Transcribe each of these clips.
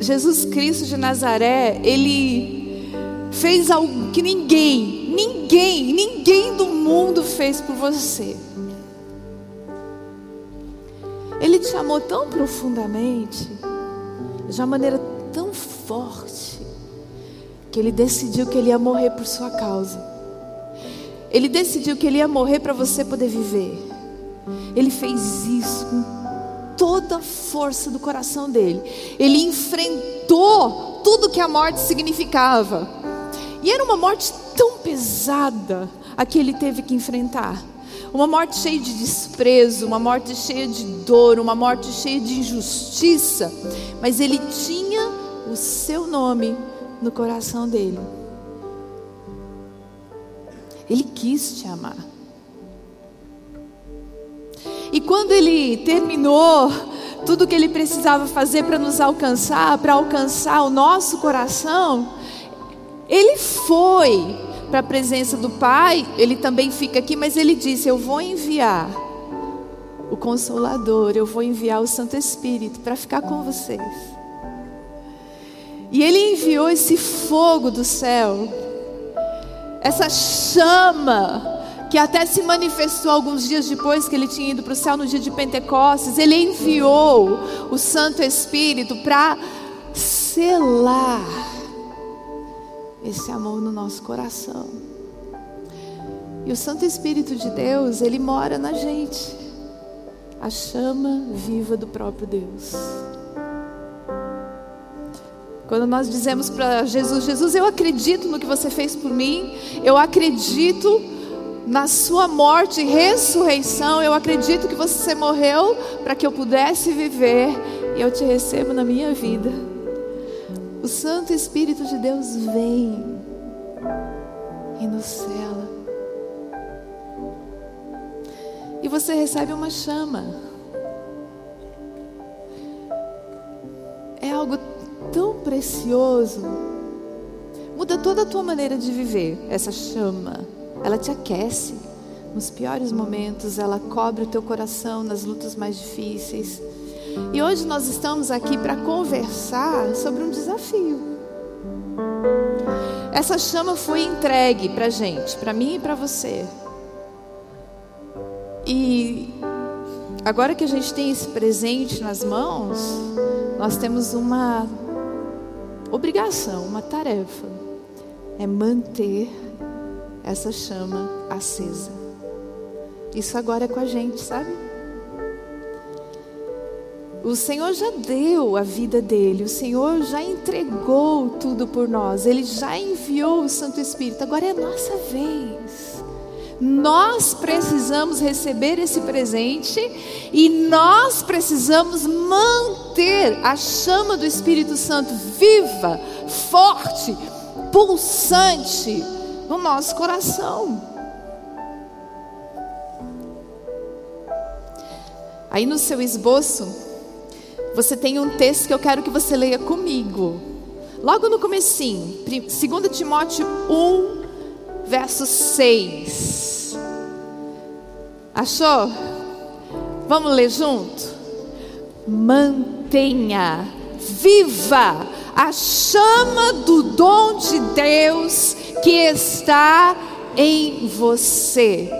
Jesus Cristo de Nazaré, ele fez algo que ninguém, ninguém, ninguém do mundo fez por você. Ele te amou tão profundamente, de uma maneira tão forte, que ele decidiu que ele ia morrer por sua causa. Ele decidiu que ele ia morrer para você poder viver. Ele fez isso com toda a força do coração dele. Ele enfrentou tudo que a morte significava. E era uma morte tão pesada a que ele teve que enfrentar. Uma morte cheia de desprezo, uma morte cheia de dor, uma morte cheia de injustiça. Mas ele tinha o seu nome no coração dele. Ele quis te amar. E quando ele terminou tudo o que ele precisava fazer para nos alcançar, para alcançar o nosso coração, ele foi para a presença do Pai, ele também fica aqui, mas ele disse: Eu vou enviar o Consolador, eu vou enviar o Santo Espírito para ficar com vocês. E ele enviou esse fogo do céu, essa chama que até se manifestou alguns dias depois que ele tinha ido para o céu no dia de Pentecostes, ele enviou o Santo Espírito para selar esse amor no nosso coração. E o Santo Espírito de Deus, ele mora na gente, a chama viva do próprio Deus. Quando nós dizemos para Jesus: Jesus, eu acredito no que você fez por mim, eu acredito na sua morte e ressurreição, eu acredito que você morreu para que eu pudesse viver e eu te recebo na minha vida. O Santo Espírito de Deus vem e nos cela. E você recebe uma chama. É algo tão precioso. Muda toda a tua maneira de viver essa chama ela te aquece nos piores momentos, ela cobre o teu coração nas lutas mais difíceis. E hoje nós estamos aqui para conversar sobre um desafio. Essa chama foi entregue para gente, para mim e para você. E agora que a gente tem esse presente nas mãos, nós temos uma obrigação, uma tarefa: é manter essa chama acesa. Isso agora é com a gente, sabe? O Senhor já deu a vida dele, o Senhor já entregou tudo por nós, ele já enviou o Santo Espírito, agora é a nossa vez. Nós precisamos receber esse presente e nós precisamos manter a chama do Espírito Santo viva, forte, pulsante no nosso coração. Aí no seu esboço, você tem um texto que eu quero que você leia comigo. Logo no comecinho, 2 Timóteo 1, verso 6. Achou? Vamos ler junto? Mantenha viva a chama do dom de Deus que está em você.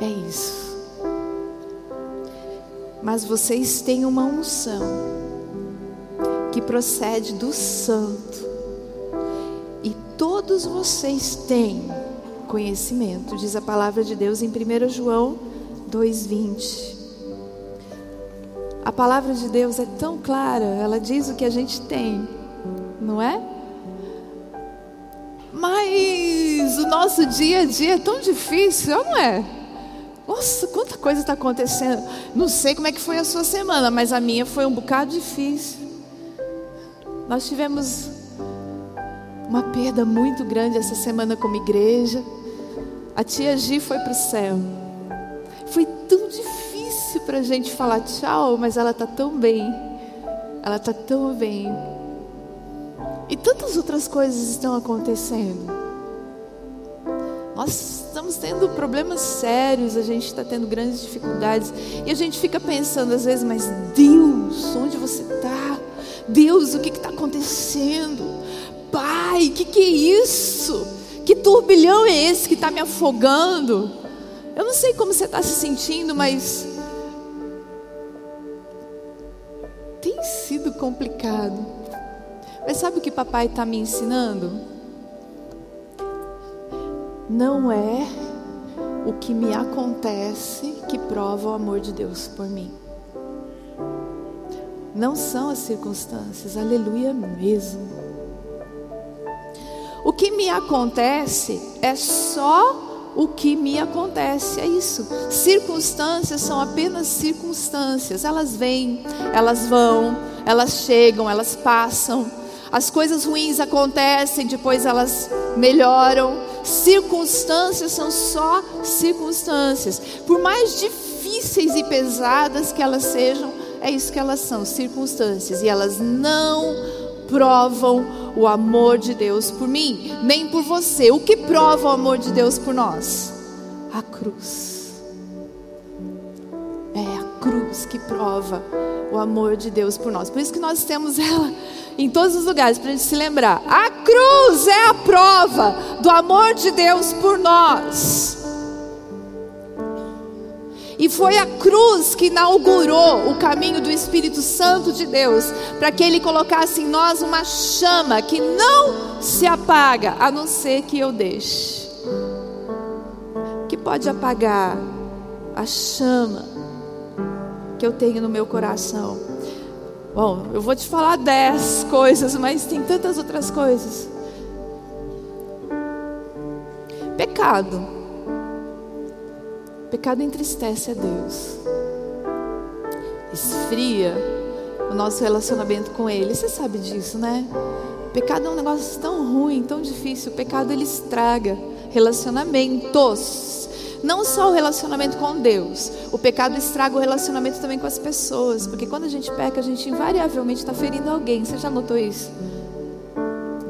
É isso. Mas vocês têm uma unção que procede do Santo. E todos vocês têm conhecimento, diz a palavra de Deus em 1 João 2,20. A palavra de Deus é tão clara, ela diz o que a gente tem, não é? Mas o nosso dia a dia é tão difícil, não é? Nossa, quanta coisa está acontecendo. Não sei como é que foi a sua semana, mas a minha foi um bocado difícil. Nós tivemos uma perda muito grande essa semana como igreja. A tia Gi foi para o céu. Foi tão difícil para a gente falar tchau, mas ela está tão bem. Ela está tão bem. E tantas outras coisas estão acontecendo. Nós estamos tendo problemas sérios, a gente está tendo grandes dificuldades. E a gente fica pensando às vezes, mas Deus, onde você está? Deus, o que está acontecendo? Pai, o que, que é isso? Que turbilhão é esse que está me afogando? Eu não sei como você está se sentindo, mas tem sido complicado. Mas sabe o que papai está me ensinando? Não é o que me acontece que prova o amor de Deus por mim. Não são as circunstâncias, aleluia mesmo. O que me acontece é só o que me acontece, é isso. Circunstâncias são apenas circunstâncias, elas vêm, elas vão, elas chegam, elas passam. As coisas ruins acontecem, depois elas melhoram. Circunstâncias são só circunstâncias. Por mais difíceis e pesadas que elas sejam, é isso que elas são, circunstâncias. E elas não provam o amor de Deus por mim, nem por você. O que prova o amor de Deus por nós? A cruz. É a cruz que prova o amor de Deus por nós. Por isso que nós temos ela em todos os lugares, para a gente se lembrar. A cruz é a prova do amor de Deus por nós. E foi a cruz que inaugurou o caminho do Espírito Santo de Deus, para que ele colocasse em nós uma chama que não se apaga, a não ser que eu deixe. Que pode apagar a chama que eu tenho no meu coração. Bom, eu vou te falar dez coisas, mas tem tantas outras coisas. Pecado Pecado entristece a Deus, esfria o nosso relacionamento com Ele. Você sabe disso, né? Pecado é um negócio tão ruim, tão difícil. O pecado ele estraga relacionamentos. Não só o relacionamento com Deus, o pecado estraga o relacionamento também com as pessoas, porque quando a gente peca, a gente invariavelmente está ferindo alguém. Você já notou isso?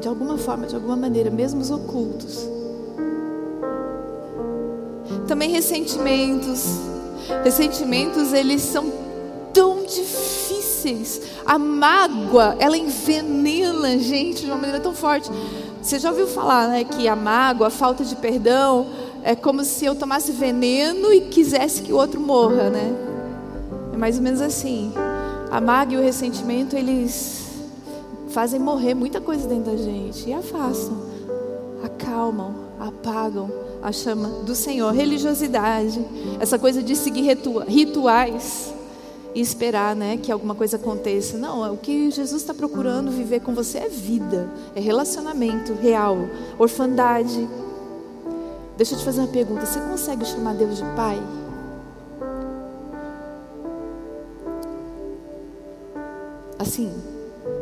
De alguma forma, de alguma maneira, mesmo os ocultos. Também ressentimentos. Ressentimentos, eles são tão difíceis. A mágoa, ela envenena a gente de uma maneira tão forte. Você já ouviu falar, né, que a mágoa, a falta de perdão, é como se eu tomasse veneno e quisesse que o outro morra, né? É mais ou menos assim. A mágoa e o ressentimento, eles fazem morrer muita coisa dentro da gente e afastam, acalmam, apagam a chama do Senhor. Religiosidade, essa coisa de seguir rituais e esperar né, que alguma coisa aconteça. Não, o que Jesus está procurando viver com você é vida, é relacionamento real, orfandade. Deixa eu te fazer uma pergunta: você consegue chamar Deus de Pai? Assim,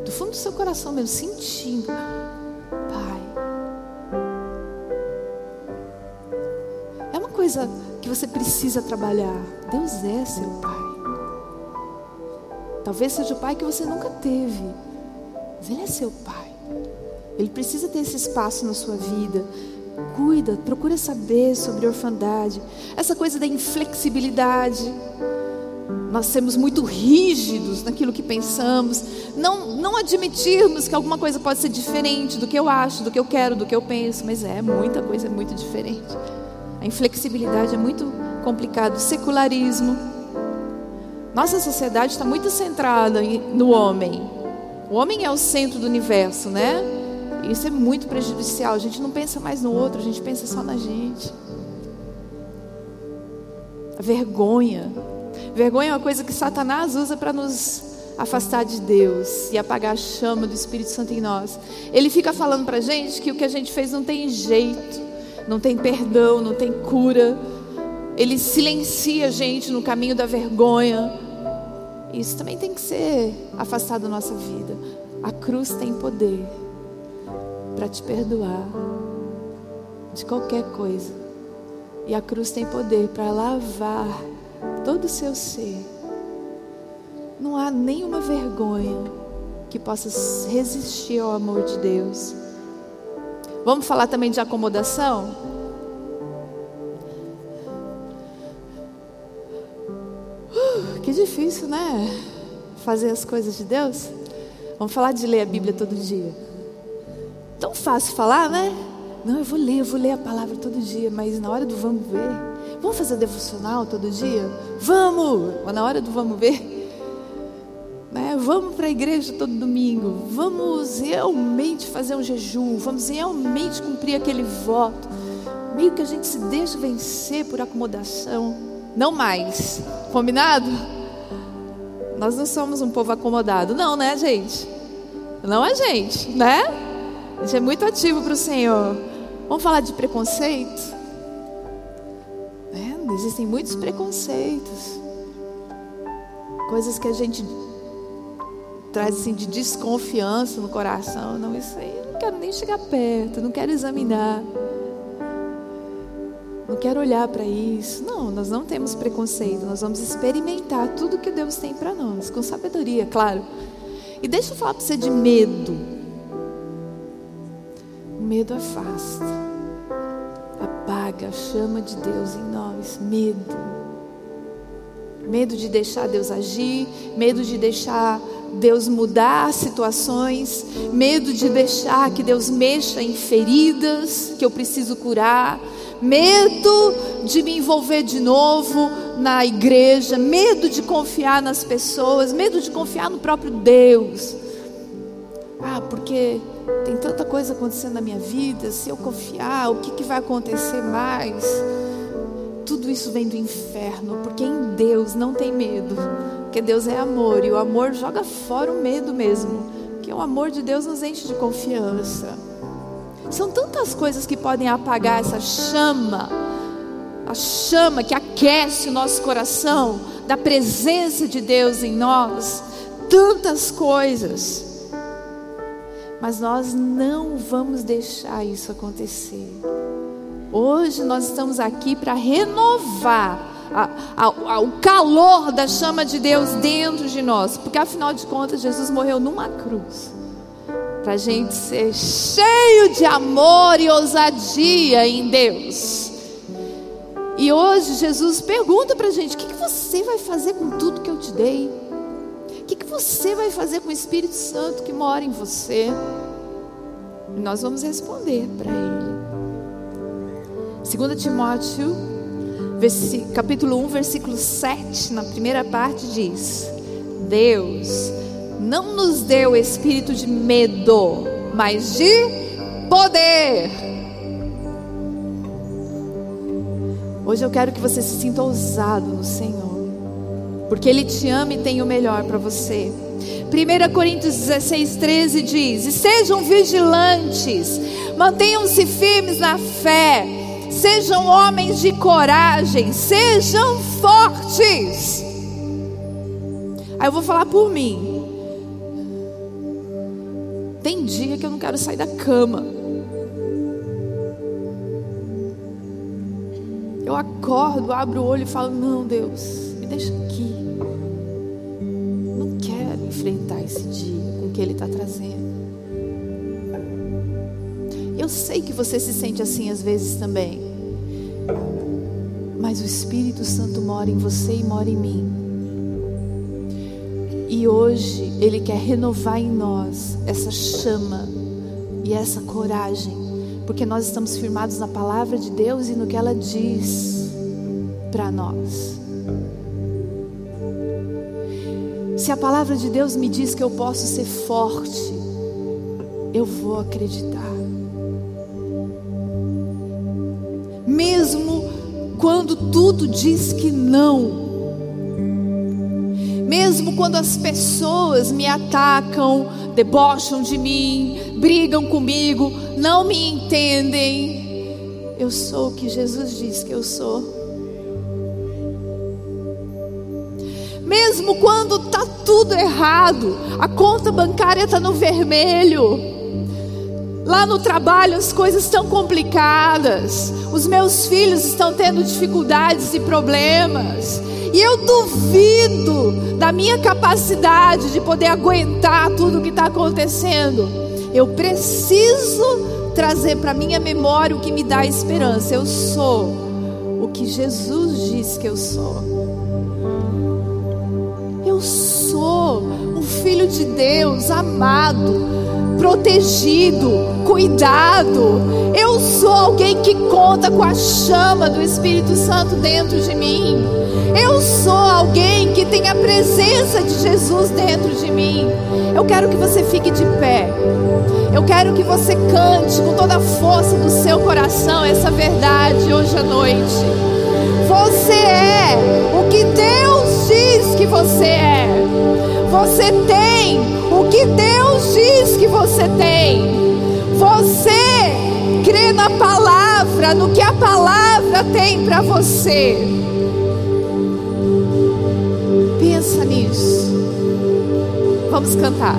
do fundo do seu coração mesmo, sentindo. coisa que você precisa trabalhar. Deus é seu pai. Talvez seja o pai que você nunca teve, mas Ele é seu pai. Ele precisa ter esse espaço na sua vida. Cuida, procura saber sobre orfandade, essa coisa da inflexibilidade. Nós sermos muito rígidos naquilo que pensamos, não, não admitirmos que alguma coisa pode ser diferente do que eu acho, do que eu quero, do que eu penso, mas é muita coisa é muito diferente. A inflexibilidade é muito complicado. O secularismo. Nossa sociedade está muito centrada no homem. O homem é o centro do universo, né? Isso é muito prejudicial. A gente não pensa mais no outro, a gente pensa só na gente. Vergonha. Vergonha é uma coisa que Satanás usa para nos afastar de Deus e apagar a chama do Espírito Santo em nós. Ele fica falando para a gente que o que a gente fez não tem jeito não tem perdão, não tem cura. Ele silencia a gente no caminho da vergonha. Isso também tem que ser afastado da nossa vida. A cruz tem poder para te perdoar de qualquer coisa. E a cruz tem poder para lavar todo o seu ser. Não há nenhuma vergonha que possa resistir ao amor de Deus. Vamos falar também de acomodação? Uh, que difícil, né? Fazer as coisas de Deus. Vamos falar de ler a Bíblia todo dia. Tão fácil falar, né? Não, eu vou ler, eu vou ler a palavra todo dia, mas na hora do vamos ver, vamos fazer devocional todo dia? Vamos! Mas na hora do vamos ver, né? Vamos para a igreja todo domingo, vamos realmente fazer um jejum, vamos realmente cumprir aquele voto. Meio que a gente se deixa vencer por acomodação, não mais. Combinado? Nós não somos um povo acomodado, não, né, gente? Não é gente, né? Gente é muito ativo para o Senhor. Vamos falar de preconceito? É, existem muitos preconceitos, coisas que a gente traz assim de desconfiança no coração. Não, isso aí eu não quero nem chegar perto, não quero examinar. Não quero olhar para isso. Não, nós não temos preconceito, nós vamos experimentar tudo que Deus tem para nós, com sabedoria, claro. E deixa eu falar para você de medo. Medo afasta, apaga a chama de Deus em nós. Medo. Medo de deixar Deus agir, medo de deixar Deus mudar situações, medo de deixar que Deus mexa em feridas que eu preciso curar, medo de me envolver de novo na igreja, medo de confiar nas pessoas, medo de confiar no próprio Deus. Ah, porque tem tanta coisa acontecendo na minha vida, se eu confiar, o que, que vai acontecer mais? Tudo isso vem do inferno, porque em Deus não tem medo, porque Deus é amor e o amor joga fora o medo mesmo, que o amor de Deus nos enche de confiança. São tantas coisas que podem apagar essa chama, a chama que aquece o nosso coração, da presença de Deus em nós, tantas coisas. Mas nós não vamos deixar isso acontecer. Hoje nós estamos aqui para renovar a, a, a, o calor da chama de Deus dentro de nós, porque afinal de contas Jesus morreu numa cruz para a gente ser cheio de amor e ousadia em Deus. E hoje Jesus pergunta para a gente: o que, que, você vai fazer com tudo que eu te dei? Que, que você vai fazer com o Espírito Santo que mora em você? E nós vamos responder para Ele. 2 Timóteo, capítulo 1, versículo 7, na primeira parte diz: Deus não nos deu espírito de medo, mas de poder. Hoje eu quero que você se sinta ousado no Senhor, porque Ele te ama e tem o melhor para você. 1 Coríntios 16, 13 diz: E sejam vigilantes, mantenham-se firmes na fé, sejam homens de coragem, sejam fortes. Aí eu vou falar por mim. Tem dia que eu não quero sair da cama. Eu acordo, abro o olho e falo: Não, Deus, me deixa aqui. Enfrentar esse dia com o que Ele está trazendo. Eu sei que você se sente assim às vezes também. Mas o Espírito Santo mora em você e mora em mim. E hoje Ele quer renovar em nós essa chama e essa coragem, porque nós estamos firmados na palavra de Deus e no que ela diz para nós. Se a palavra de Deus me diz que eu posso ser forte, eu vou acreditar. Mesmo quando tudo diz que não, mesmo quando as pessoas me atacam, debocham de mim, brigam comigo, não me entendem, eu sou o que Jesus diz que eu sou. Mesmo quando tá tudo errado, a conta bancária está no vermelho, lá no trabalho as coisas estão complicadas, os meus filhos estão tendo dificuldades e problemas, e eu duvido da minha capacidade de poder aguentar tudo o que está acontecendo. Eu preciso trazer para minha memória o que me dá esperança. Eu sou o que Jesus diz que eu sou. De Deus, amado, protegido, cuidado. Eu sou alguém que conta com a chama do Espírito Santo dentro de mim. Eu sou alguém que tem a presença de Jesus dentro de mim. Eu quero que você fique de pé. Eu quero que você cante com toda a força do seu coração essa verdade hoje à noite. Você é o que Deus diz que você é. Você tem o que Deus diz que você tem. Você crê na palavra, no que a palavra tem para você. Pensa nisso. Vamos cantar.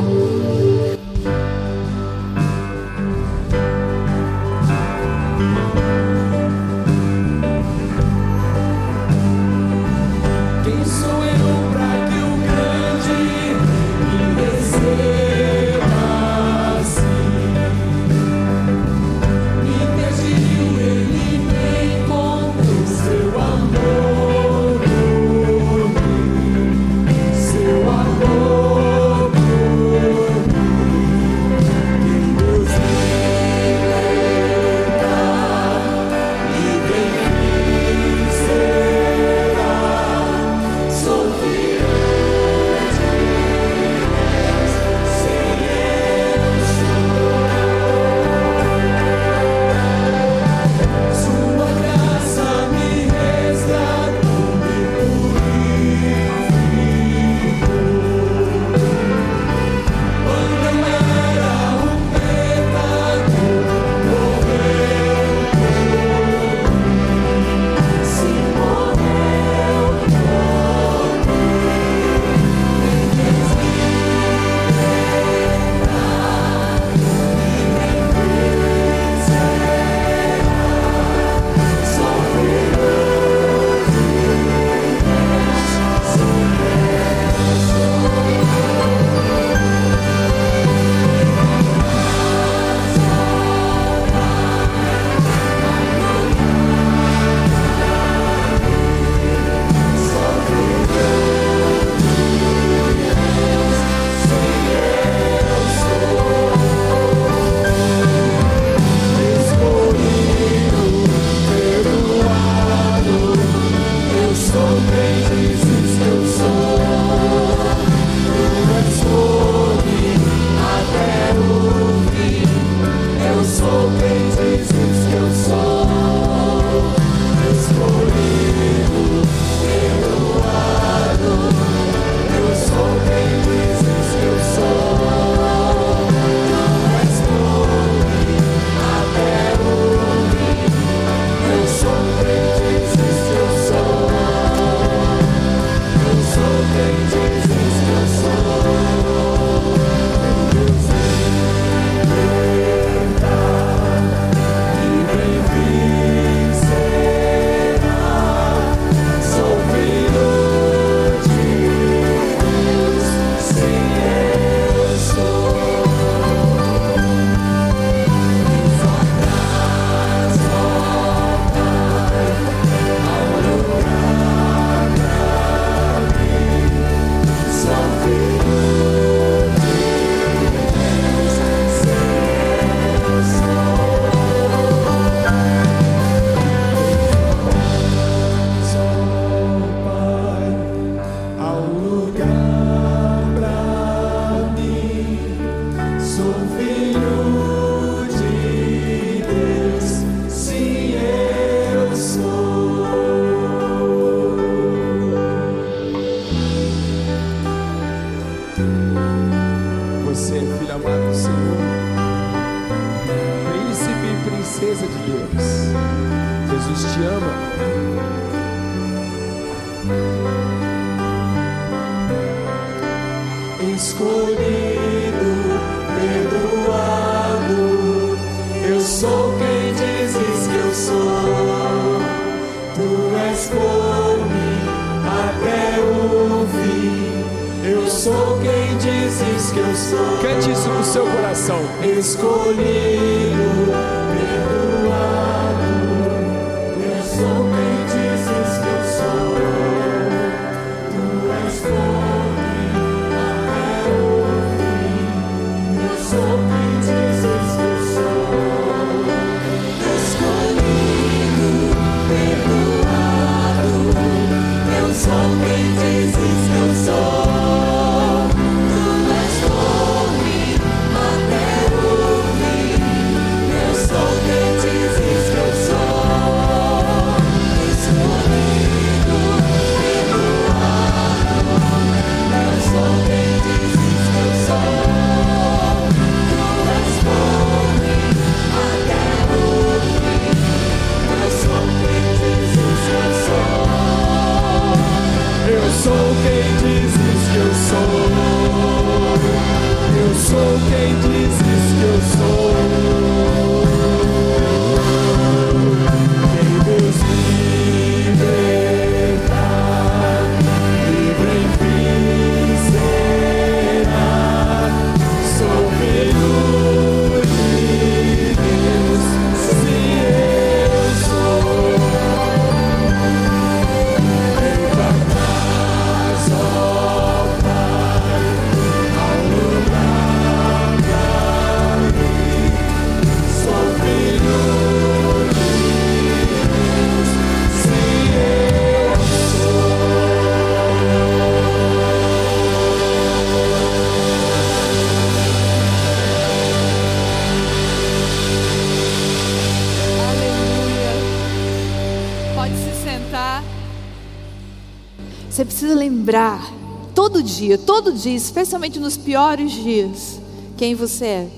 Dia, todo dia, especialmente nos piores dias, quem você é.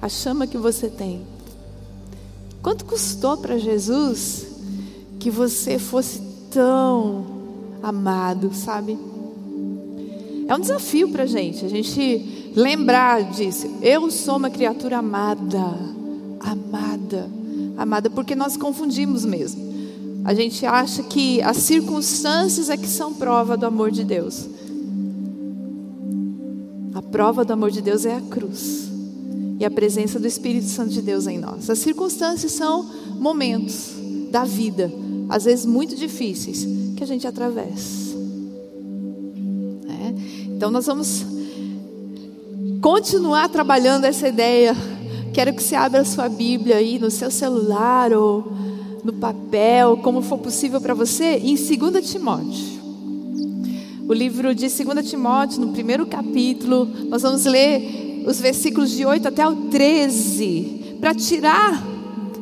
A chama que você tem. Quanto custou para Jesus que você fosse tão amado, sabe? É um desafio para a gente, a gente lembrar disso. Eu sou uma criatura amada, amada, amada, porque nós confundimos mesmo. A gente acha que as circunstâncias é que são prova do amor de Deus. Prova do amor de Deus é a cruz e a presença do Espírito Santo de Deus em nós. As circunstâncias são momentos da vida, às vezes muito difíceis, que a gente atravessa. né? Então nós vamos continuar trabalhando essa ideia. Quero que você abra a sua Bíblia aí no seu celular ou no papel, como for possível para você, em 2 Timóteo. O livro de 2 Timóteo, no primeiro capítulo, nós vamos ler os versículos de 8 até o 13, para tirar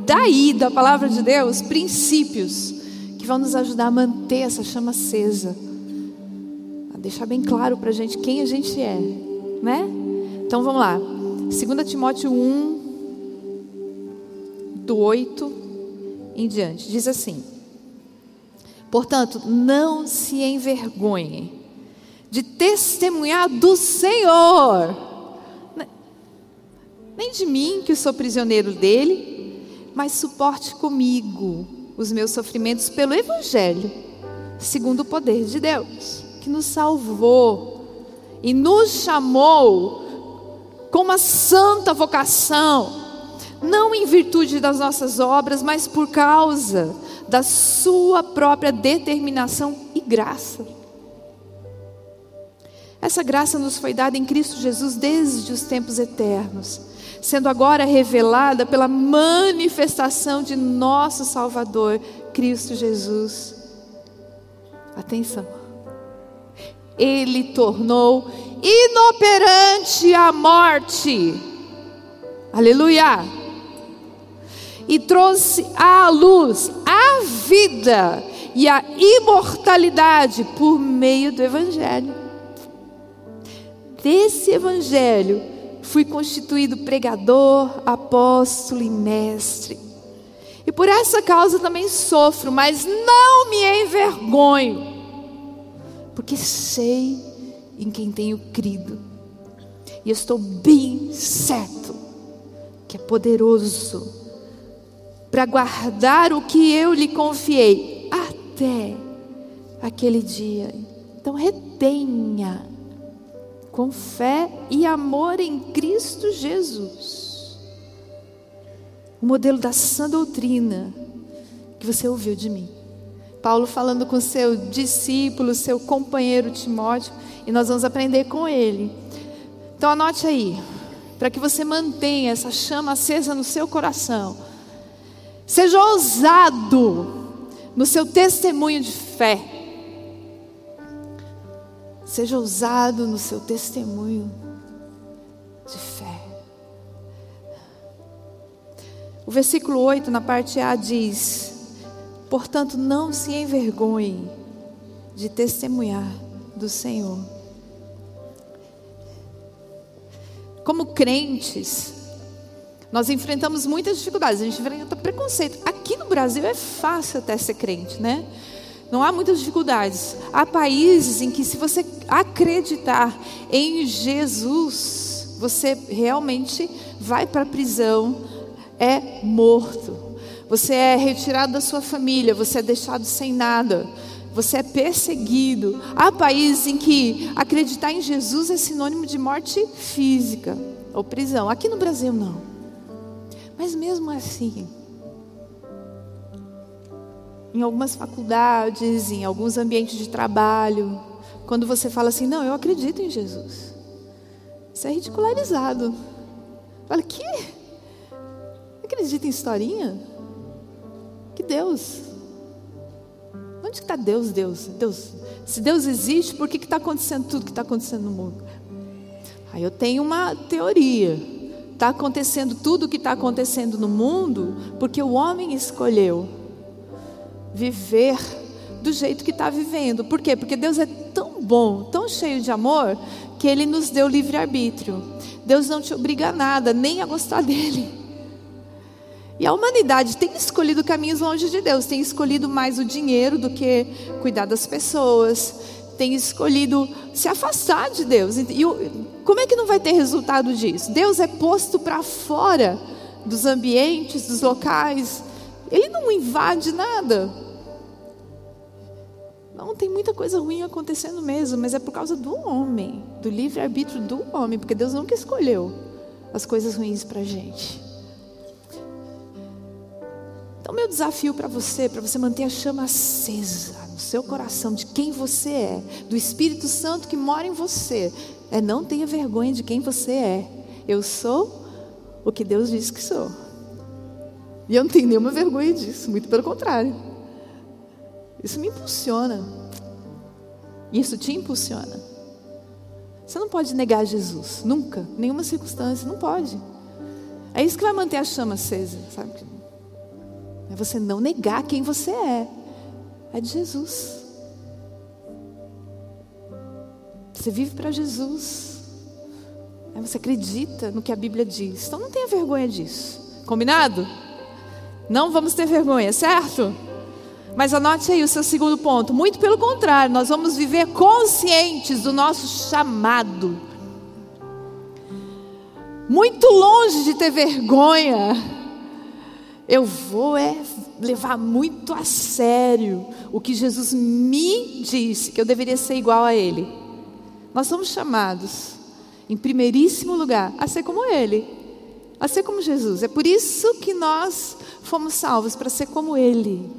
daí da palavra de Deus princípios que vão nos ajudar a manter essa chama acesa, a deixar bem claro para a gente quem a gente é, né? Então vamos lá, 2 Timóteo 1, do 8 em diante, diz assim: Portanto, não se envergonhe de testemunhar do Senhor, nem de mim, que sou prisioneiro dele, mas suporte comigo os meus sofrimentos pelo Evangelho, segundo o poder de Deus, que nos salvou e nos chamou com uma santa vocação, não em virtude das nossas obras, mas por causa da Sua própria determinação e graça. Essa graça nos foi dada em Cristo Jesus desde os tempos eternos, sendo agora revelada pela manifestação de nosso Salvador, Cristo Jesus. Atenção. Ele tornou inoperante a morte. Aleluia! E trouxe à luz a vida e a imortalidade por meio do Evangelho. Desse Evangelho fui constituído pregador, apóstolo e mestre. E por essa causa também sofro, mas não me envergonho, porque sei em quem tenho crido, e estou bem certo que é poderoso para guardar o que eu lhe confiei até aquele dia. Então retenha com fé e amor em Cristo Jesus. O modelo da sã doutrina que você ouviu de mim. Paulo falando com seu discípulo, seu companheiro Timóteo, e nós vamos aprender com ele. Então anote aí, para que você mantenha essa chama acesa no seu coração. Seja ousado no seu testemunho de fé. Seja ousado no seu testemunho de fé. O versículo 8, na parte A, diz: Portanto, não se envergonhe de testemunhar do Senhor. Como crentes, nós enfrentamos muitas dificuldades, a gente enfrenta preconceito. Aqui no Brasil é fácil até ser crente, né? Não há muitas dificuldades. Há países em que, se você acreditar em Jesus, você realmente vai para a prisão, é morto. Você é retirado da sua família, você é deixado sem nada. Você é perseguido. Há países em que acreditar em Jesus é sinônimo de morte física ou prisão. Aqui no Brasil não. Mas mesmo assim, em algumas faculdades, em alguns ambientes de trabalho, quando você fala assim, não, eu acredito em Jesus, isso é ridicularizado. Fala, que? Acredita em historinha? Que Deus? Onde está Deus, Deus? Deus? Se Deus existe, por que está acontecendo tudo que está acontecendo no mundo? Aí eu tenho uma teoria. Está acontecendo tudo o que está acontecendo no mundo porque o homem escolheu viver do jeito que está vivendo. Por quê? Porque Deus é tão bom, tão cheio de amor, que Ele nos deu livre-arbítrio. Deus não te obriga a nada, nem a gostar dele. E a humanidade tem escolhido caminhos longe de Deus, tem escolhido mais o dinheiro do que cuidar das pessoas, tem escolhido se afastar de Deus. E como é que não vai ter resultado disso? Deus é posto para fora dos ambientes, dos locais, ele não invade nada. Não, tem muita coisa ruim acontecendo mesmo, mas é por causa do homem, do livre-arbítrio do homem, porque Deus nunca escolheu as coisas ruins para a gente. Então, meu desafio para você, para você manter a chama acesa no seu coração de quem você é, do Espírito Santo que mora em você, é não tenha vergonha de quem você é. Eu sou o que Deus diz que sou. E eu não tenho nenhuma vergonha disso, muito pelo contrário. Isso me impulsiona. Isso te impulsiona. Você não pode negar Jesus, nunca, nenhuma circunstância, não pode. É isso que vai manter a chama acesa, sabe? É você não negar quem você é. É de Jesus. Você vive para Jesus. É, você acredita no que a Bíblia diz. Então não tenha vergonha disso. Combinado? Não vamos ter vergonha, certo? Mas anote aí o seu segundo ponto. Muito pelo contrário, nós vamos viver conscientes do nosso chamado. Muito longe de ter vergonha eu vou é levar muito a sério o que Jesus me disse, que eu deveria ser igual a Ele. Nós somos chamados, em primeiríssimo lugar, a ser como Ele, a ser como Jesus. É por isso que nós fomos salvos, para ser como Ele.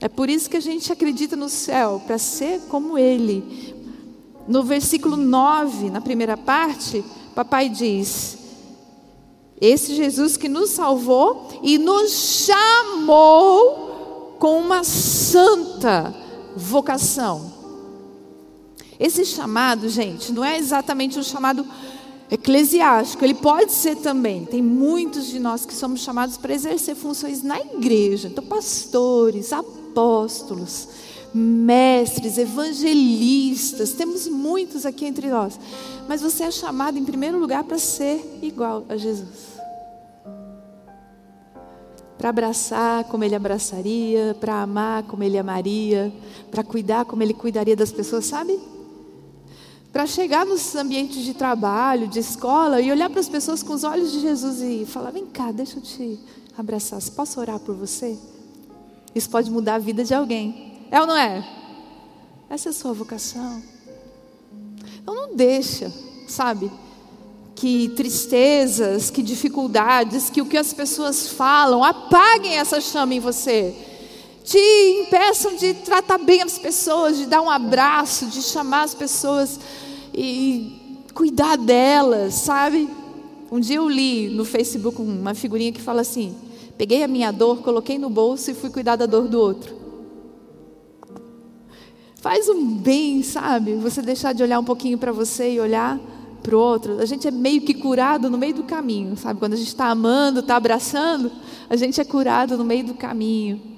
É por isso que a gente acredita no céu, para ser como Ele. No versículo 9, na primeira parte, papai diz: esse Jesus que nos salvou e nos chamou com uma santa vocação. Esse chamado, gente, não é exatamente um chamado eclesiástico, ele pode ser também. Tem muitos de nós que somos chamados para exercer funções na igreja, então pastores, apóstolos, mestres, evangelistas, temos muitos aqui entre nós. Mas você é chamado em primeiro lugar para ser igual a Jesus para abraçar como ele abraçaria, para amar como ele amaria, para cuidar como ele cuidaria das pessoas, sabe? Para chegar nos ambientes de trabalho, de escola e olhar para as pessoas com os olhos de Jesus e falar: vem cá, deixa eu te abraçar. Posso orar por você? Isso pode mudar a vida de alguém. É ou não é? Essa é a sua vocação. Então não deixa, sabe? que tristezas, que dificuldades, que o que as pessoas falam apaguem essa chama em você. Te impeçam de tratar bem as pessoas, de dar um abraço, de chamar as pessoas e cuidar delas, sabe? Um dia eu li no Facebook uma figurinha que fala assim: peguei a minha dor, coloquei no bolso e fui cuidar da dor do outro. Faz um bem, sabe? Você deixar de olhar um pouquinho para você e olhar para o outro, a gente é meio que curado no meio do caminho, sabe? Quando a gente está amando, está abraçando, a gente é curado no meio do caminho.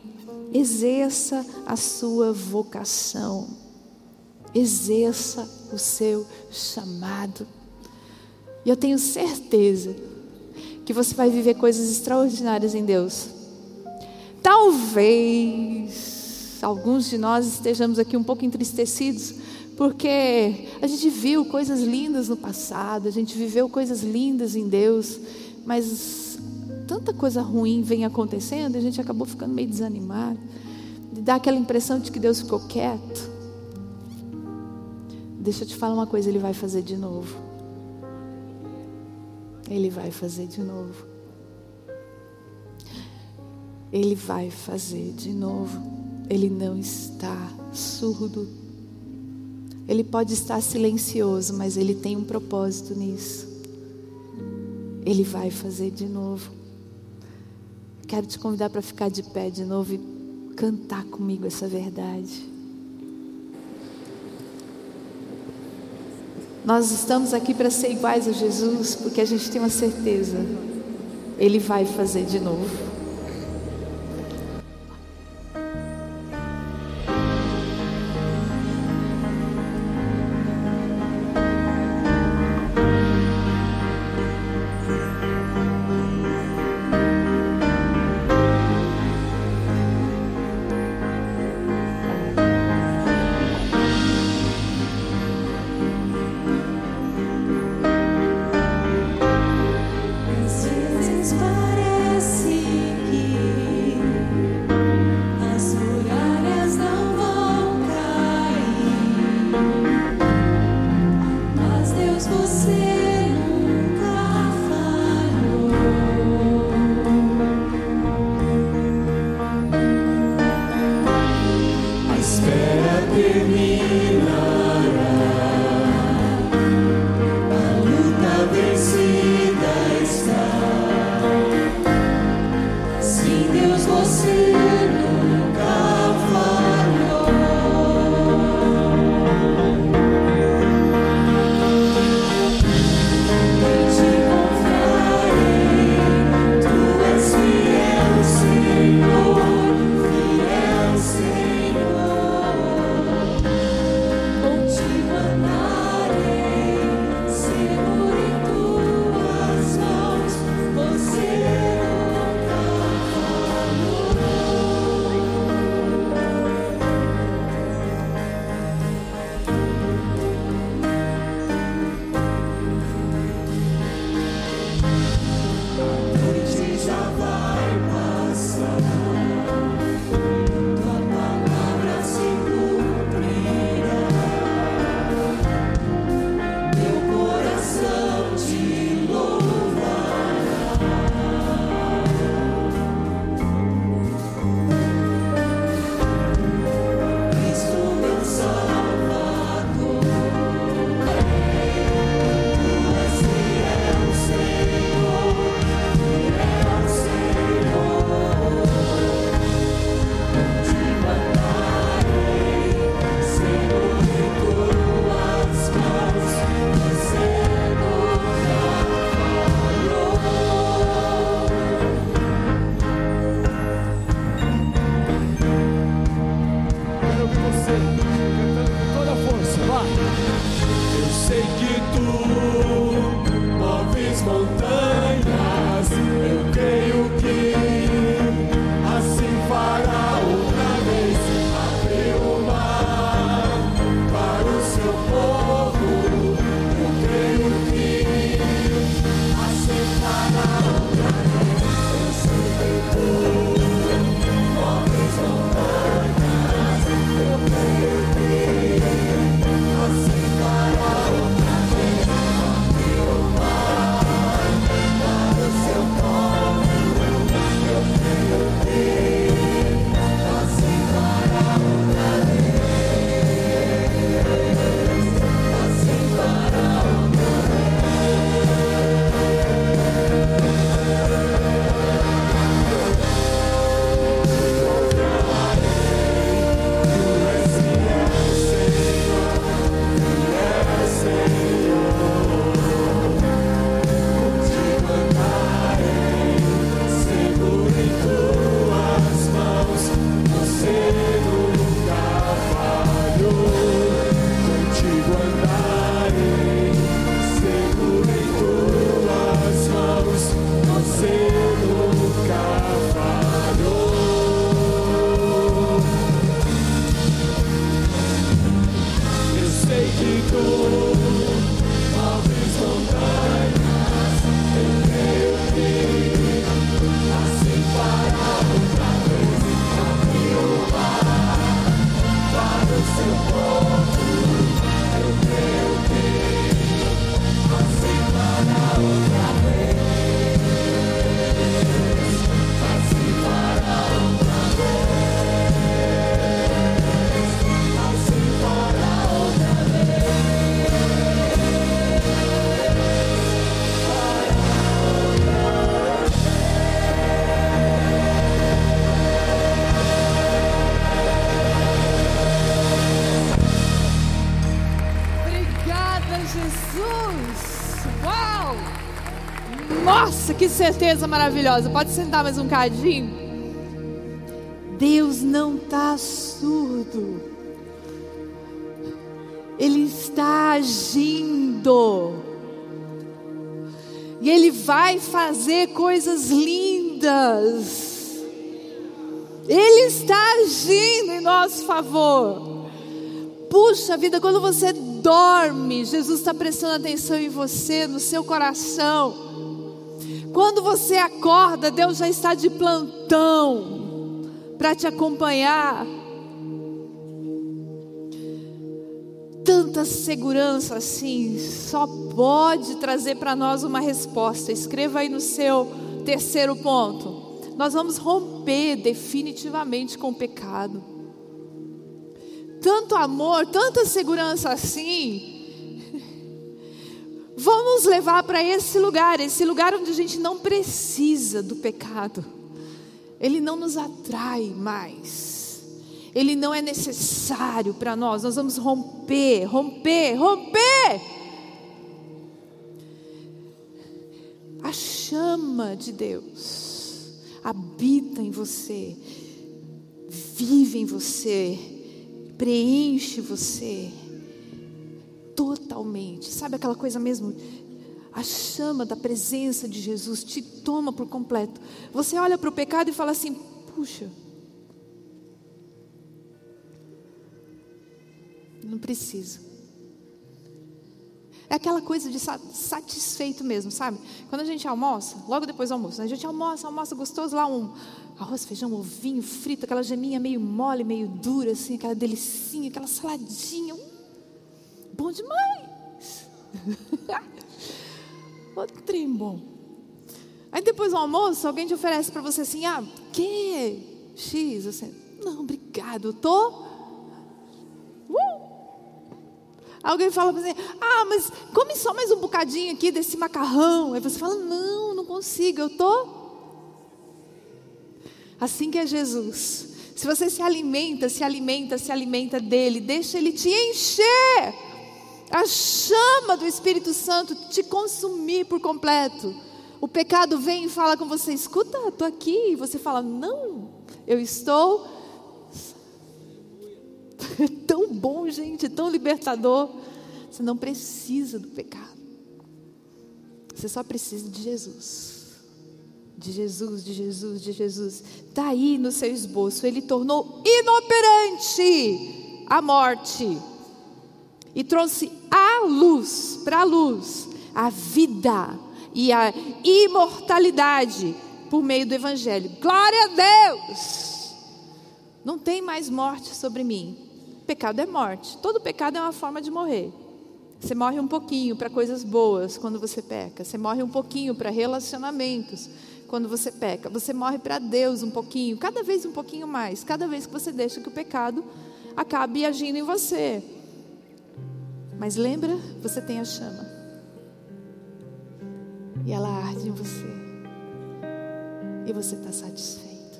Exerça a sua vocação, exerça o seu chamado. E eu tenho certeza que você vai viver coisas extraordinárias em Deus. Talvez alguns de nós estejamos aqui um pouco entristecidos Porque a gente viu coisas lindas no passado, a gente viveu coisas lindas em Deus, mas tanta coisa ruim vem acontecendo, a gente acabou ficando meio desanimado. De dar aquela impressão de que Deus ficou quieto. Deixa eu te falar uma coisa, Ele vai fazer de novo. Ele vai fazer de novo. Ele vai fazer de novo. Ele não está surdo. Ele pode estar silencioso, mas ele tem um propósito nisso. Ele vai fazer de novo. Quero te convidar para ficar de pé de novo e cantar comigo essa verdade. Nós estamos aqui para ser iguais a Jesus, porque a gente tem uma certeza. Ele vai fazer de novo. Certeza maravilhosa. Pode sentar mais um cadinho? Deus não está surdo. Ele está agindo. E Ele vai fazer coisas lindas. Ele está agindo em nosso favor. Puxa vida, quando você dorme, Jesus está prestando atenção em você, no seu coração. Quando você acorda, Deus já está de plantão para te acompanhar. Tanta segurança assim, só pode trazer para nós uma resposta. Escreva aí no seu terceiro ponto. Nós vamos romper definitivamente com o pecado tanto amor, tanta segurança assim, vão nos levar para esse lugar, esse lugar onde a gente não precisa do pecado, ele não nos atrai mais, ele não é necessário para nós, nós vamos romper, romper, romper. A chama de Deus habita em você, vive em você, preenche você totalmente. Sabe aquela coisa mesmo? A chama da presença de Jesus te toma por completo. Você olha para o pecado e fala assim: puxa, não preciso. É aquela coisa de satisfeito mesmo, sabe? Quando a gente almoça, logo depois do almoço, né? a gente almoça, almoça gostoso lá, um arroz, feijão, ovinho frito, aquela geminha meio mole, meio dura, assim, aquela delicinha, aquela saladinha. Bom demais! Outro trem bom. Aí depois do almoço, alguém te oferece para você assim, ah, que? X, você, não, obrigado, eu tô Alguém fala para você, ah, mas come só mais um bocadinho aqui desse macarrão. Aí você fala, não, não consigo, eu estou. Assim que é Jesus. Se você se alimenta, se alimenta, se alimenta dele, deixa ele te encher. A chama do Espírito Santo te consumir por completo. O pecado vem e fala com você: escuta, estou aqui. E você fala: não, eu estou é tão bom, gente, tão libertador. Você não precisa do pecado. Você só precisa de Jesus. De Jesus, de Jesus, de Jesus. Está aí no seu esboço. Ele tornou inoperante a morte. E trouxe a luz, para a luz, a vida e a imortalidade por meio do Evangelho. Glória a Deus! Não tem mais morte sobre mim pecado é morte. Todo pecado é uma forma de morrer. Você morre um pouquinho para coisas boas quando você peca. Você morre um pouquinho para relacionamentos quando você peca. Você morre para Deus um pouquinho, cada vez um pouquinho mais, cada vez que você deixa que o pecado acabe agindo em você. Mas lembra, você tem a chama. E ela arde em você. E você está satisfeito.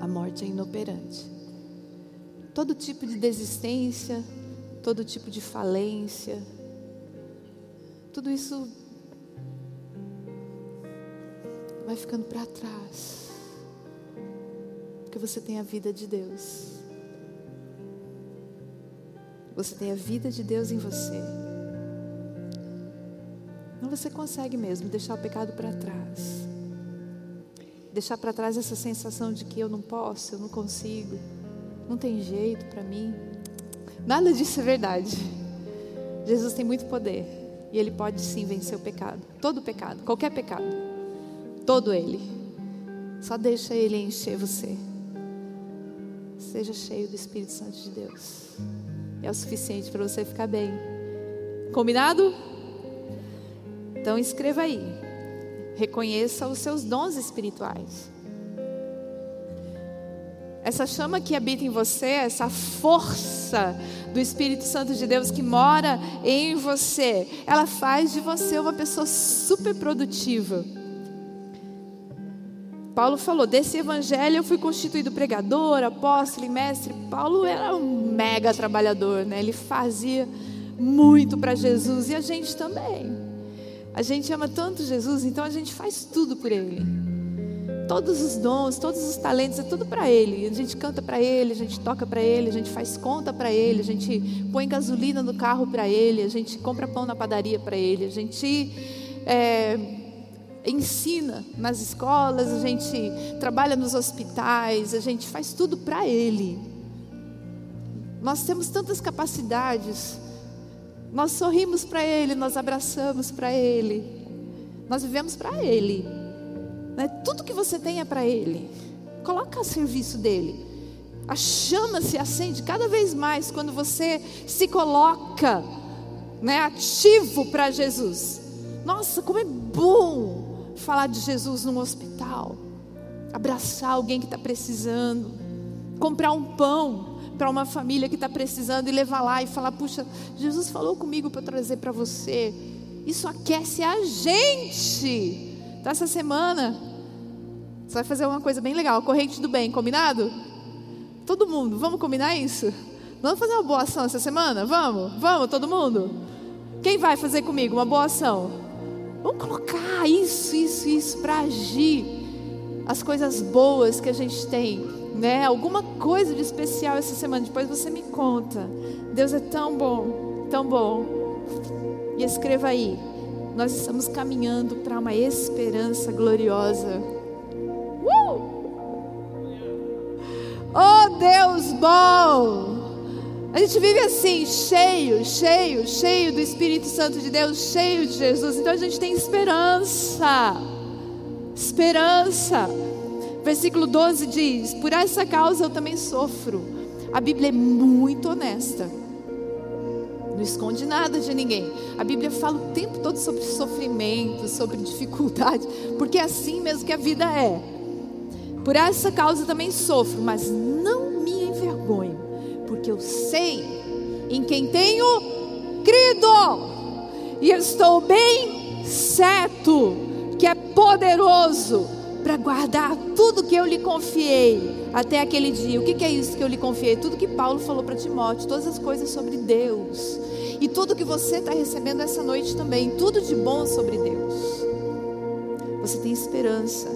A morte é inoperante todo tipo de desistência, todo tipo de falência, tudo isso vai ficando para trás, porque você tem a vida de Deus. Você tem a vida de Deus em você. Não você consegue mesmo deixar o pecado para trás. Deixar para trás essa sensação de que eu não posso, eu não consigo não tem jeito para mim. Nada disso é verdade. Jesus tem muito poder e ele pode sim vencer o pecado, todo pecado, qualquer pecado, todo ele. Só deixa ele encher você. Seja cheio do Espírito Santo de Deus. É o suficiente para você ficar bem. Combinado? Então escreva aí. Reconheça os seus dons espirituais. Essa chama que habita em você, essa força do Espírito Santo de Deus que mora em você, ela faz de você uma pessoa super produtiva. Paulo falou: desse evangelho eu fui constituído pregador, apóstolo e mestre. Paulo era um mega trabalhador, né? Ele fazia muito para Jesus e a gente também. A gente ama tanto Jesus, então a gente faz tudo por Ele. Todos os dons, todos os talentos, é tudo para Ele. A gente canta para Ele, a gente toca para Ele, a gente faz conta para Ele, a gente põe gasolina no carro para Ele, a gente compra pão na padaria para Ele, a gente é, ensina nas escolas, a gente trabalha nos hospitais, a gente faz tudo para Ele. Nós temos tantas capacidades, nós sorrimos para Ele, nós abraçamos para Ele, nós vivemos para Ele. Né? Tudo que você tem é para Ele. Coloca a serviço dele. A chama se acende cada vez mais quando você se coloca né, ativo para Jesus. Nossa, como é bom falar de Jesus num hospital, abraçar alguém que está precisando, comprar um pão para uma família que está precisando e levar lá e falar: puxa, Jesus falou comigo para trazer para você. Isso aquece a gente. Então, essa semana, você vai fazer uma coisa bem legal: corrente do bem, combinado? Todo mundo, vamos combinar isso? Vamos fazer uma boa ação essa semana? Vamos? Vamos, todo mundo? Quem vai fazer comigo uma boa ação? Vamos colocar isso, isso, isso para agir as coisas boas que a gente tem né, alguma coisa de especial essa semana, depois você me conta. Deus é tão bom, tão bom. E escreva aí, nós estamos caminhando para uma esperança gloriosa. Uh! Oh Deus bom! A gente vive assim, cheio, cheio, cheio do Espírito Santo de Deus, cheio de Jesus. Então a gente tem esperança. Esperança. Versículo 12 diz: Por essa causa eu também sofro. A Bíblia é muito honesta. Não esconde nada de ninguém. A Bíblia fala o tempo todo sobre sofrimento, sobre dificuldade, porque é assim mesmo que a vida é. Por essa causa também sofro, mas não porque eu sei em quem tenho crido, e estou bem certo que é poderoso para guardar tudo que eu lhe confiei até aquele dia. O que, que é isso que eu lhe confiei? Tudo que Paulo falou para Timóteo, todas as coisas sobre Deus. E tudo que você está recebendo essa noite também, tudo de bom sobre Deus. Você tem esperança.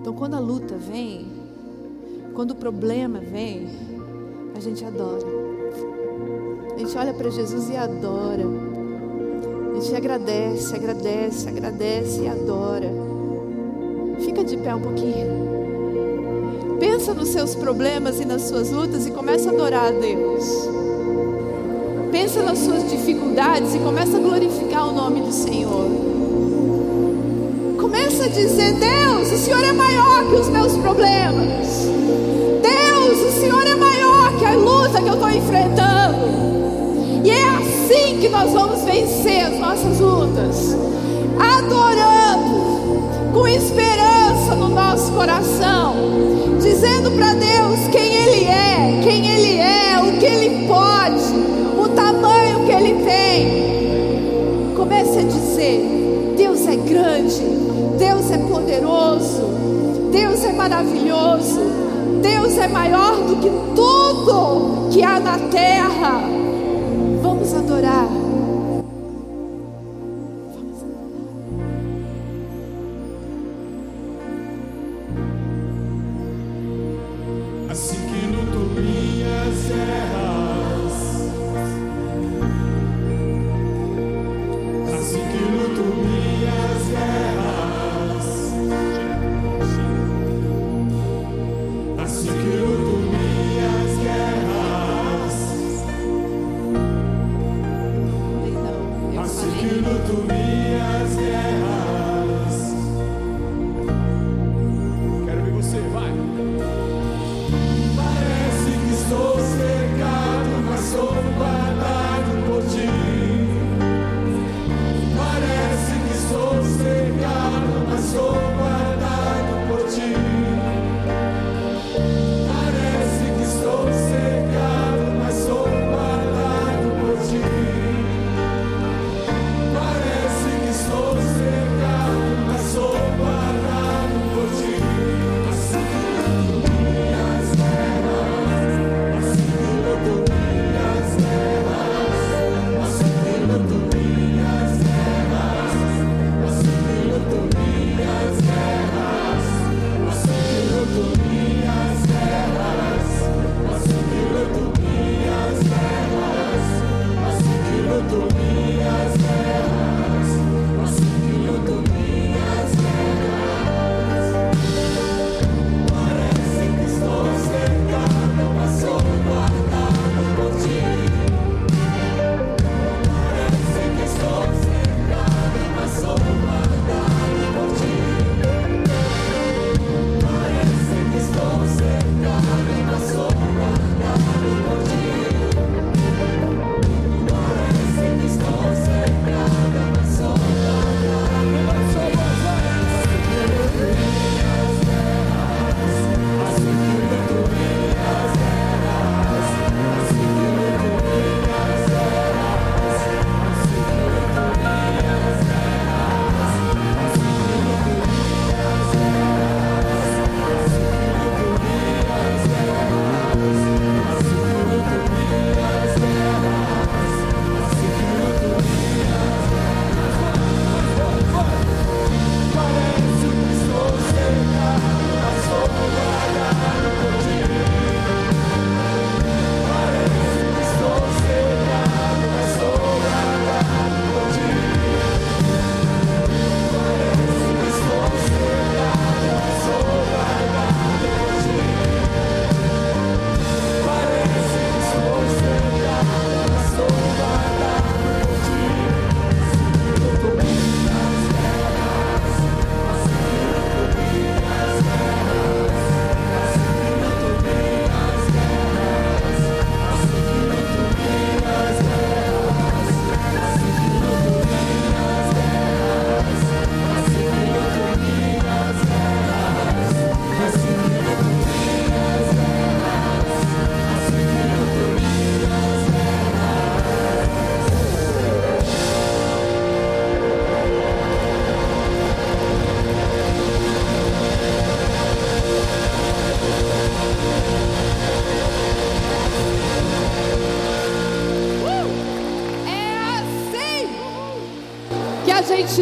Então, quando a luta vem, quando o problema vem, a gente adora. A gente olha para Jesus e adora. A gente agradece, agradece, agradece e adora. Fica de pé um pouquinho. Pensa nos seus problemas e nas suas lutas e começa a adorar a Deus. Pensa nas suas dificuldades e começa a glorificar o nome do Senhor. Começa a dizer: Deus, o Senhor é maior que os meus problemas. Deus, o Senhor é maior que a luta que eu estou enfrentando. E é assim que nós vamos vencer as nossas lutas. Adorando, com esperança no nosso coração, dizendo maravilhoso, Deus é maior do que tudo que há na terra. Vamos adorar.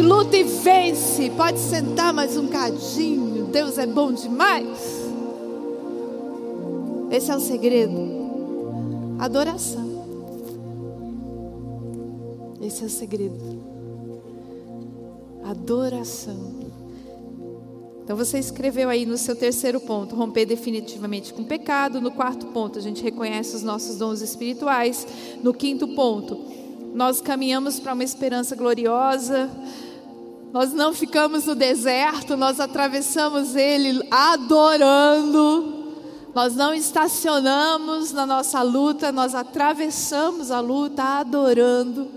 Luta e vence. Pode sentar mais um cadinho. Deus é bom demais. Esse é o segredo. Adoração. Esse é o segredo. Adoração. Então você escreveu aí no seu terceiro ponto, romper definitivamente com o pecado. No quarto ponto, a gente reconhece os nossos dons espirituais. No quinto ponto, nós caminhamos para uma esperança gloriosa. Nós não ficamos no deserto, nós atravessamos ele adorando. Nós não estacionamos na nossa luta, nós atravessamos a luta adorando,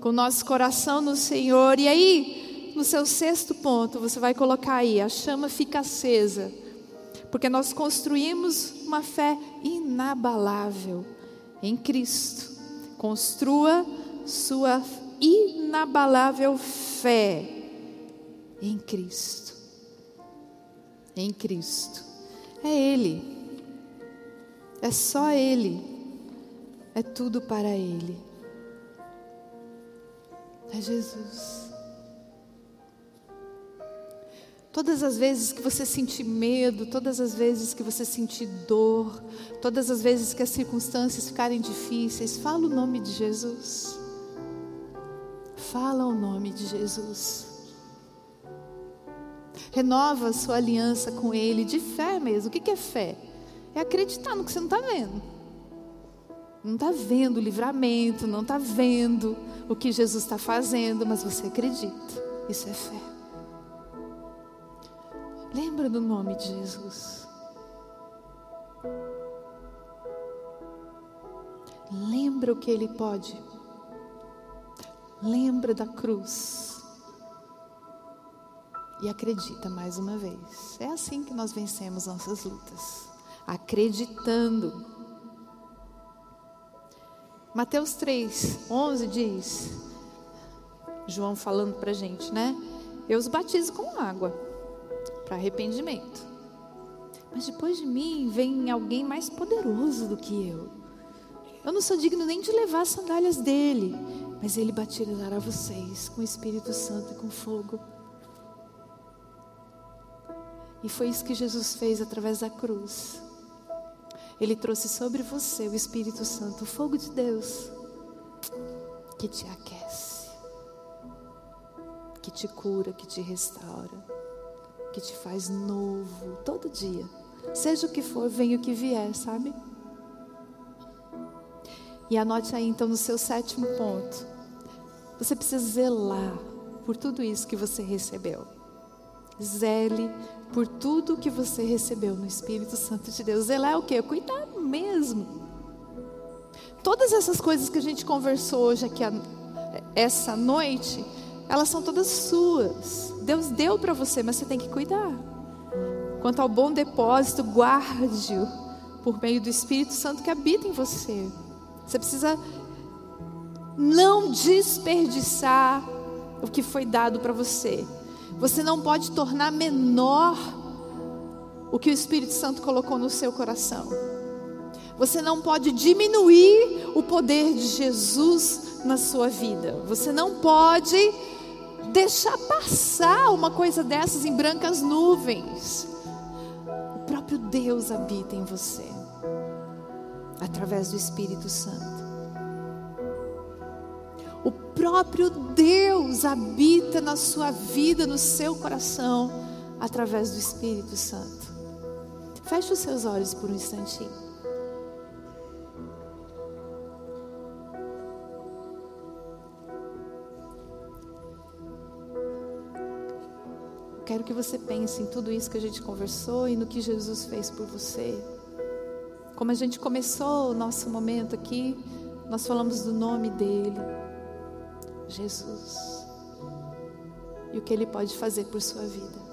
com nosso coração no Senhor. E aí, no seu sexto ponto, você vai colocar aí: a chama fica acesa, porque nós construímos uma fé inabalável em Cristo. Construa sua inabalável fé em Cristo. Em Cristo. É Ele. É só Ele. É tudo para Ele. É Jesus. Todas as vezes que você sentir medo, todas as vezes que você sentir dor, todas as vezes que as circunstâncias ficarem difíceis, fala o nome de Jesus. Fala o nome de Jesus. Renova a sua aliança com Ele, de fé mesmo. O que é fé? É acreditar no que você não está vendo. Não está vendo o livramento, não está vendo o que Jesus está fazendo, mas você acredita. Isso é fé. Lembra do nome de Jesus. Lembra o que Ele pode. Lembra da cruz. E acredita mais uma vez. É assim que nós vencemos nossas lutas. Acreditando. Mateus 3, 11 diz. João falando para gente, né? Eu os batizo com água para arrependimento. Mas depois de mim vem alguém mais poderoso do que eu. Eu não sou digno nem de levar as sandálias dele, mas ele batizará vocês com o Espírito Santo e com fogo. E foi isso que Jesus fez através da cruz. Ele trouxe sobre você o Espírito Santo, o fogo de Deus, que te aquece, que te cura, que te restaura, que te faz novo todo dia. Seja o que for, venha o que vier, sabe? E anote aí então no seu sétimo ponto. Você precisa zelar por tudo isso que você recebeu. Zele por tudo que você recebeu no Espírito Santo de Deus. Zelar é o quê? Cuidar mesmo. Todas essas coisas que a gente conversou hoje aqui essa noite, elas são todas suas. Deus deu para você, mas você tem que cuidar. Quanto ao bom depósito, guarde-o por meio do Espírito Santo que habita em você. Você precisa não desperdiçar o que foi dado para você. Você não pode tornar menor o que o Espírito Santo colocou no seu coração. Você não pode diminuir o poder de Jesus na sua vida. Você não pode deixar passar uma coisa dessas em brancas nuvens. O próprio Deus habita em você, através do Espírito Santo. O próprio Deus habita na sua vida, no seu coração, através do Espírito Santo. Feche os seus olhos por um instantinho. Quero que você pense em tudo isso que a gente conversou e no que Jesus fez por você. Como a gente começou o nosso momento aqui, nós falamos do nome dele, Jesus, e o que ele pode fazer por sua vida.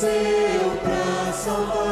Tempestade, Ele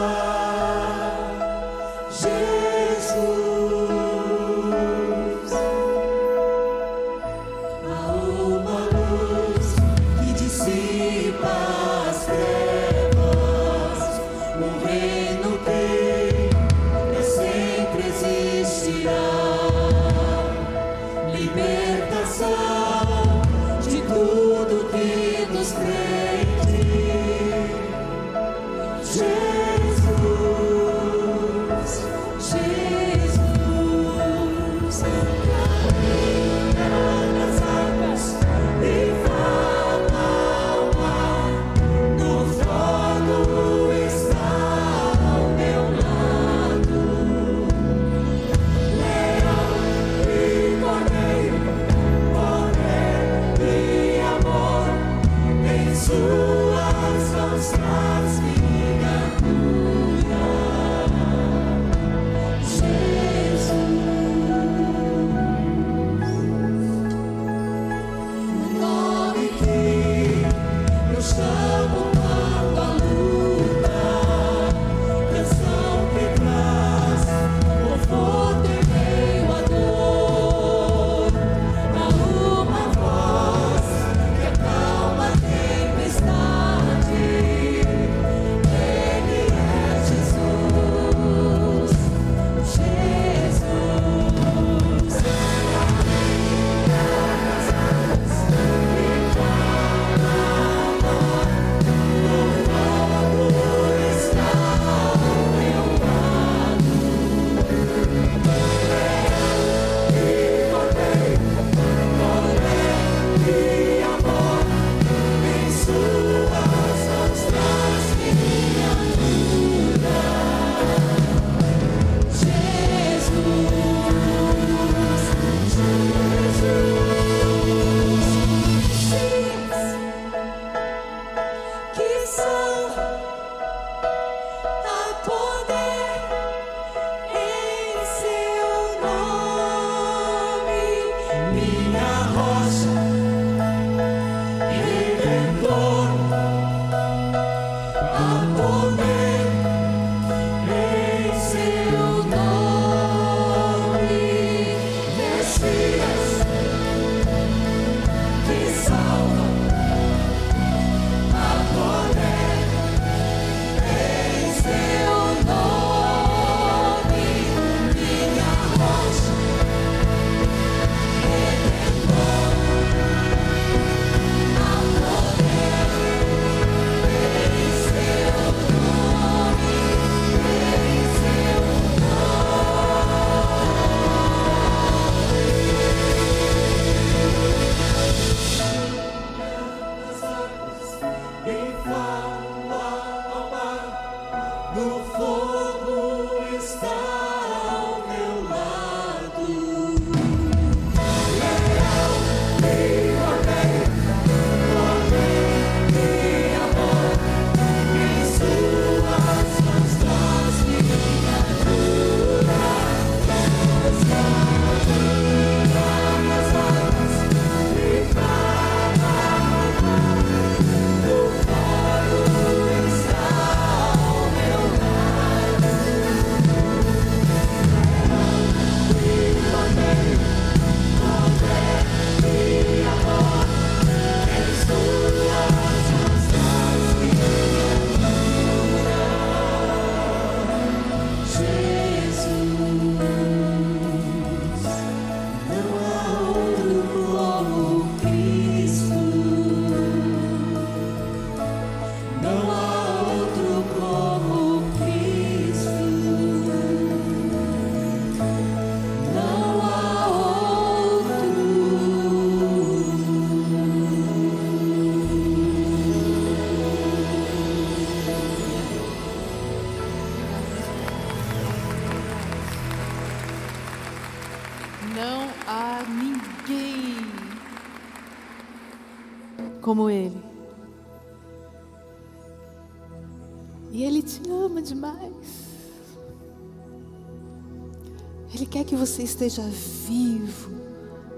que você esteja vivo,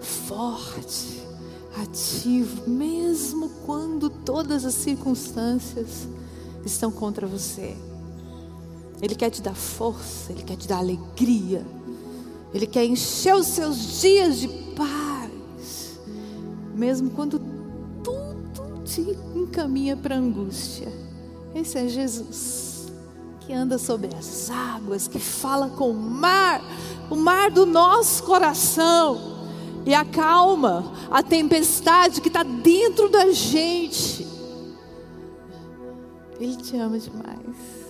forte, ativo, mesmo quando todas as circunstâncias estão contra você. Ele quer te dar força, Ele quer te dar alegria, Ele quer encher os seus dias de paz, mesmo quando tudo te encaminha para angústia. Esse é Jesus, que anda sobre as águas, que fala com o mar, o mar do nosso coração, e acalma a tempestade que está dentro da gente. Ele te ama demais.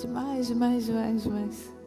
Demais, demais, demais, demais.